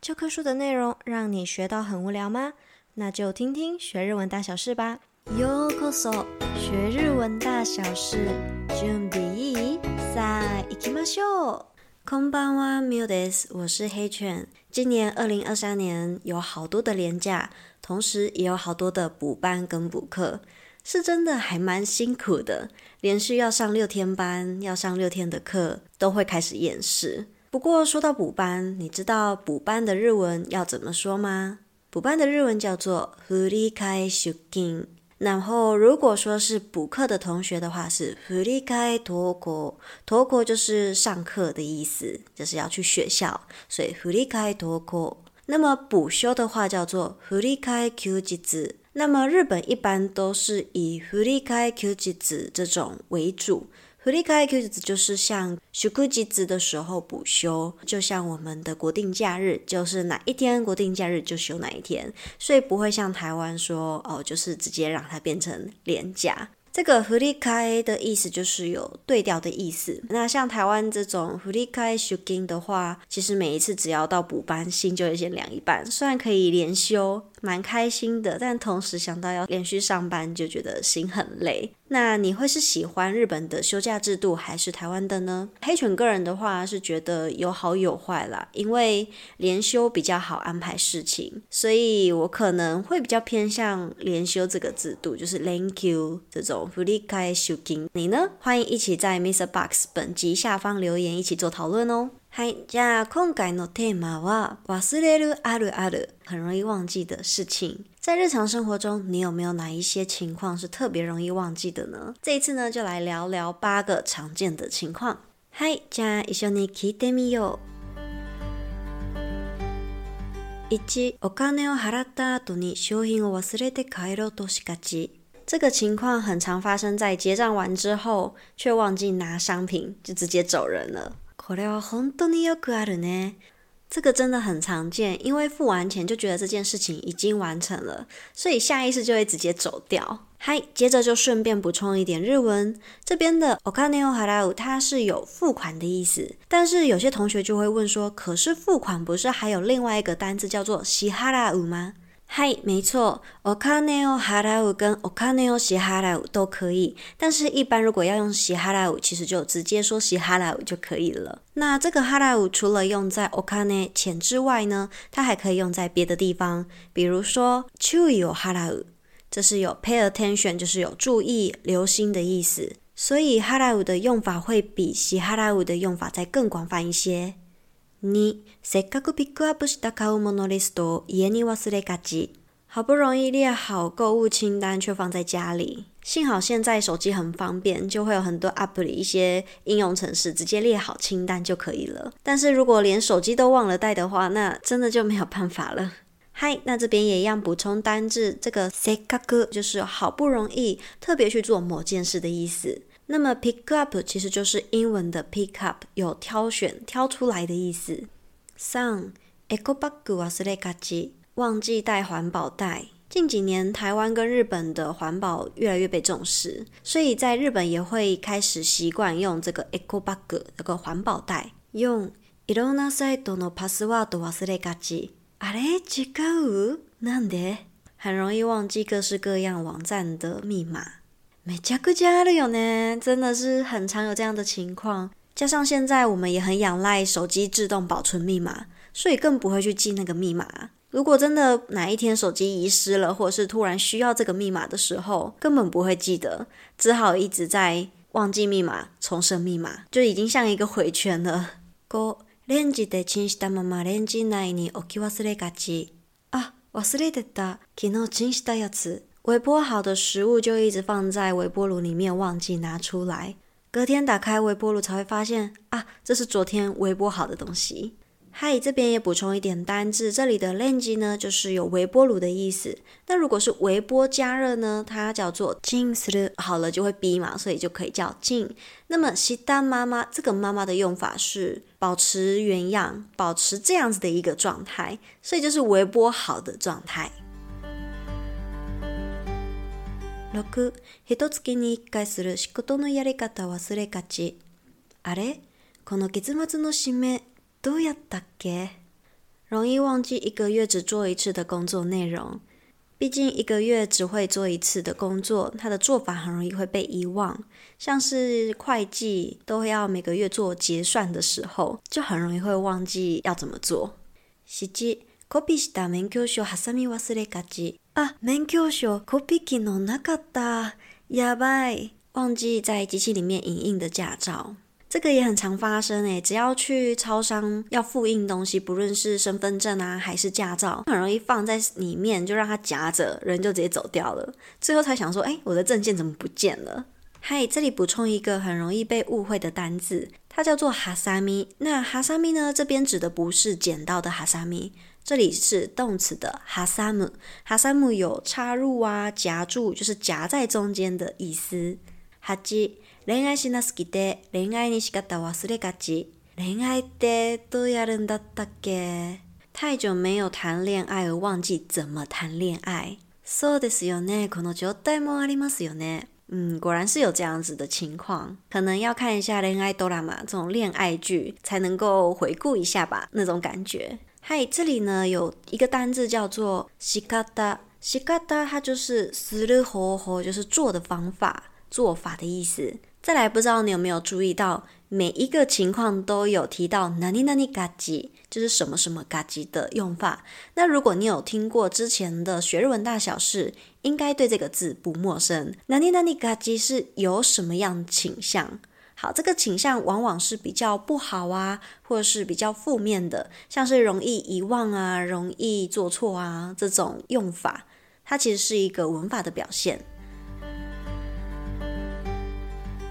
教科书的内容让你学到很无聊吗？那就听听学日文大小事吧。ようこそ，学日文大小事，准备いい？さあ行きましょう。こんばんは、ミオです。我是黑犬。今年二零二三年有好多的连假，同时也有好多的补班跟补课，是真的还蛮辛苦的。连续要上六天班，要上六天的课，都会开始厌世。 不过说到补班，你知道补班的日文要怎么说吗？补班的日文叫做振り替え出勤。然后如果说是补课的同学的话，是振り替え登校。登校就是上课的意思，就是要去学校，所以振り替え登校。那么补休的话叫做振り替え休日。那么日本一般都是以振り替え休日这种为主。 振り替え休日就是像祝日的时候补休，就像我们的国定假日，就是哪一天国定假日就休哪一天，所以不会像台湾说哦，就是直接让它变成连假。这个振り替え的意思就是有对调的意思。那像台湾这种振り替え出勤的话，其实每一次只要到补班，心就会先凉一半。虽然可以连休， 蛮开心的，但同时想到要连续上班，就觉得心很累。那你会是喜欢日本的休假制度还是台湾的呢？黑犬个人的话是觉得有好有坏啦，因为连休比较好安排事情，所以我可能会比较偏向连休这个制度，就是 lankyou 这种振り替え出勤。你呢？欢迎一起在 Mr. Box 本集下方留言，一起做讨论哦。嗨，じゃあ今回のテーマは忘れるあるある，很容易忘记的事情。在日常生活中，你有没有哪一些情况是特别容易忘记的呢？这一次呢，就来聊聊八个常见的情况。嗨，じゃあ一绪に闻いてみよう。一、お金を払った后に商品を忘れて帰ろうとしがち。这个情况很常发生在结账完之后，却忘记拿商品，就直接走人了。 これは本当によくあるね。这个真的很常见，因为付完钱就觉得这件事情已经完成了，所以下意识就会直接走掉。嗨，接着就顺便补充一点日文，这边的お金を払う它是有付款的意思，但是有些同学就会问说，可是付款不是还有另外一个单字叫做支払う吗？ 嗨，没错，お金を払う跟お金を支払う都可以，但是一般如果要用支払う，其实就直接说支払う就可以了。那这个払う除了用在お金钱之外呢，它还可以用在别的地方，比如说注意を払う，这是有 pay attention，就是有注意、留心的意思。所以払う的用法会比支払う的用法再更广泛一些。 你せっかくピックアップした买うものリストを家に忘れがち。好不容易列好购物清单，却放在家里。幸好现在手机很方便，就会有很多 app 里一些应用程式，直接列好清单就可以了。但是如果连手机都忘了带的话，那真的就没有办法了。嗨，那这边也一样补充单字，这个せっかく就是好不容易特别去做某件事的意思。 那么 pick up 其实就是英文的 pick up，有挑选、挑出来的意思。三、エコバッグ忘れがち，忘记带环保袋。近几年，台湾跟日本的环保越来越被重视，所以在日本也会开始习惯用这个エコバッグ这个环保袋。用いろんなサイトのパスワード忘れがち。あれ违う？なんで？很容易忘记各式各样网站的密码。 めちゃくちゃあるよね，真的是很常有这样的情况。加上现在我们也很仰赖手机自动保存密码，所以更不会去记那个密码。如果真的哪一天手机遗失了，或者是突然需要这个密码的时候，根本不会记得，只好一直在忘记密码、重设密码，就已经像一个回圈了。五、レンジでチンしたままレンジ内に置き忘れがち。啊，忘れてた。昨日チンしたやつ。 微波好的食物就一直放在微波炉里面，忘记拿出来。隔天打开微波炉才会发现啊，这是昨天微波好的东西。嗨，这边也补充一点单字，这里的レンジ呢，就是有微波炉的意思。那如果是微波加热呢，它叫做チンする。好了就会逼嘛，所以就可以叫チン。那么したまま这个妈妈的用法是保持原样，保持这样子的一个状态，所以就是微波好的状态。 六、ひと月に一回する仕事のやり方忘れがち。あれ？この月末の缔めどうやったっけ？容易忘记一个月只做一次的工作内容。毕竟一个月只会做一次的工作，它的做法很容易会被遗忘。像是会计都会要每个月做结算的时候，就很容易会忘记要怎么做。七、コピーした免许证挟み忘れがち。啊，免许证コピー机能なかった。やばい，忘记在机器里面影印的驾照。这个也很常发生诶，只要去超商要复印东西，不论是身份证啊还是驾照，很容易放在里面，就让它夹着，人就直接走掉了。最后才想说，哎，我的证件怎么不见了？嗨，这里补充一个很容易被误会的单字， 它叫做哈萨米。那哈萨米呢？这边指的不是剪刀的哈萨米，这里是动词的哈萨姆。哈萨姆有插入啊、夹住，就是夹在中间的意思。哈基。恋爱しなすぎて恋爱に仕方忘れがち。恋爱ってどうやるんだったっけ？太久没有谈恋爱而忘记怎么谈恋爱。そうですよね。この状态もありますよね。 嗯，果然是有这样子的情况。可能要看一下恋爱ドラマ这种恋爱剧，才能够回顾一下吧，那种感觉。嗨，这里呢有一个单字叫做仕方。仕方它就是する方法，就是做的方法、做法的意思。 再来，不知道你有没有注意到，每一个情况都有提到“何々がち”，就是什么什么がち的用法。那如果你有听过之前的学日文大小事，应该对这个字不陌生。何々がち是有什么样倾向？好，这个倾向往往是比较不好啊，或者是比较负面的，像是容易遗忘啊、容易做错啊这种用法，它其实是一个文法的表现。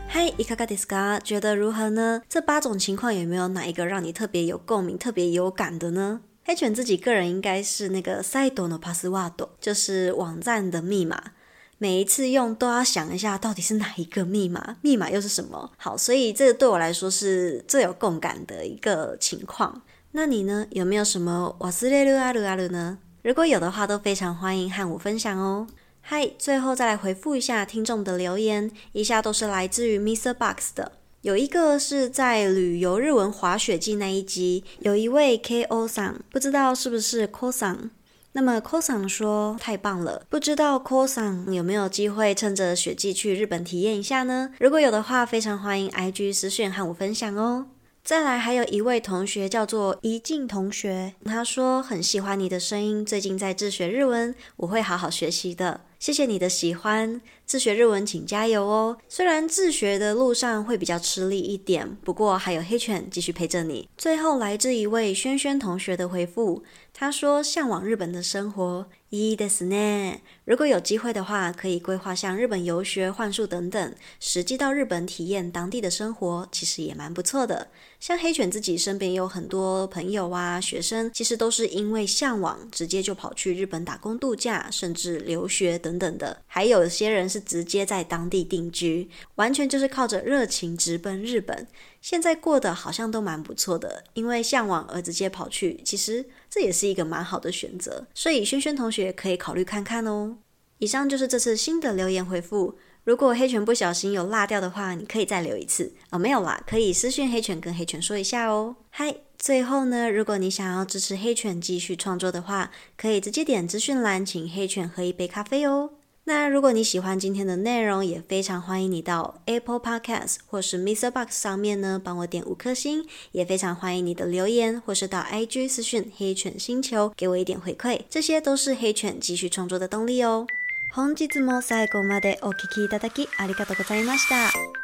嗨，いかがですか？觉得如何呢？这八种情况有没有哪一个让你特别有共鸣、特别有感的呢？黑犬自己个人应该是那个サイトのパスワード，就是网站的密码。每一次用都要想一下，到底是哪一个密码？密码又是什么？好，所以这个对我来说是最有共感的一个情况。那你呢？有没有什么忘れるあるある呢？如果有的话，都非常欢迎和我分享哦。 嗨，最后再来回复一下听众的留言，以下都是来自于 MixerBox 的。有一个是在旅游日文滑雪季那一集，有一位 KO 桑，不知道是不是 KO 桑。那么 KO 桑说太棒了，不知道 KO 桑有没有机会趁着雪季去日本体验一下呢？如果有的话，非常欢迎 IG 私讯和我分享哦。再来，还有一位同学叫做怡静同学，他说很喜欢你的声音，最近在自学日文，我会好好学习的。谢谢你的喜欢，自学日文请加油哦。虽然自学的路上会比较吃力一点，不过还有黑犬继续陪着你。最后来自一位轩轩同学的回复，他说向往日本的生活。いいですね。如果有机会的话，可以规划像日本游学、换宿等等，实际到日本体验当地的生活，其实也蛮不错的。 像黑犬自己身边也有很多朋友啊，学生，其实都是因为向往，直接就跑去日本打工度假，甚至留学等等的。还有些人是直接在当地定居，完全就是靠着热情直奔日本。现在过得好像都蛮不错的，因为向往而直接跑去，其实。这也是一个蛮好的选择，所以轩轩同学可以考虑看看哦。以上就是这次新的留言回复，如果黑犬不小心有落掉的话，你可以再留一次哦。没有啦，可以私讯黑犬跟黑犬说一下哦。嗨，最后呢，如果你想要支持黑犬继续创作的话，可以直接点资讯栏，请黑犬喝一杯咖啡哦。那如果你喜欢今天的内容，也非常欢迎你到 Apple Podcast 或是 MixerBox 上面呢，帮我点五颗星。也非常欢迎你的留言，或是到 IG 私讯黑犬星球，给我一点回馈，这些都是黑犬继续创作的动力哦。本日も最後までお聴きいただきありがとうございました。